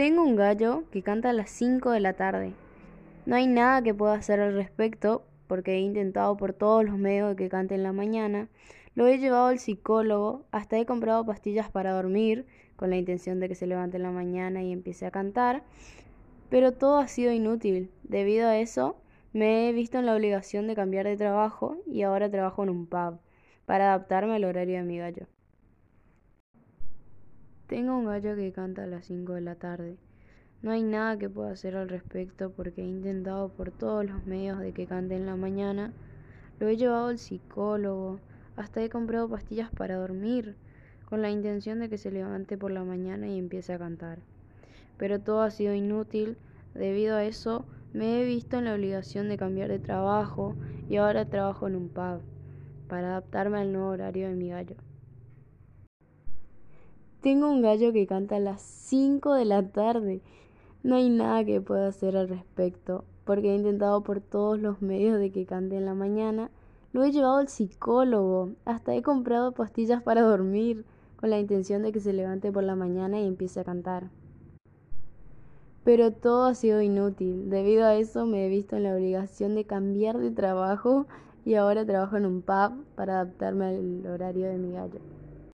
Tengo un gallo que canta a las 5 de la tarde. No hay nada que pueda hacer al respecto porque he intentado por todos los medios de que cante en la mañana. Lo he llevado al psicólogo, hasta he comprado pastillas para dormir con la intención de que se levante en la mañana y empiece a cantar. Pero todo ha sido inútil. Debido a eso, me he visto en la obligación de cambiar de trabajo y ahora trabajo en un pub para adaptarme al horario de mi gallo. Tengo un gallo que canta a las 5 de la tarde. No hay nada que pueda hacer al respecto porque he intentado por todos los medios de que cante en la mañana. Lo he llevado al psicólogo, hasta he comprado pastillas para dormir con la intención de que se levante por la mañana y empiece a cantar. Pero todo ha sido inútil. Debido a eso, me he visto en la obligación de cambiar de trabajo y ahora trabajo en un pub para adaptarme al nuevo horario de mi gallo. Tengo un gallo que canta a las 5 de la tarde. No hay nada que pueda hacer al respecto, porque he intentado por todos los medios de que cante en la mañana. Lo he llevado al psicólogo, hasta he comprado pastillas para dormir, con la intención de que se levante por la mañana y empiece a cantar. Pero todo ha sido inútil. Debido a eso me he visto en la obligación de cambiar de trabajo y ahora trabajo en un pub para adaptarme al horario de mi gallo.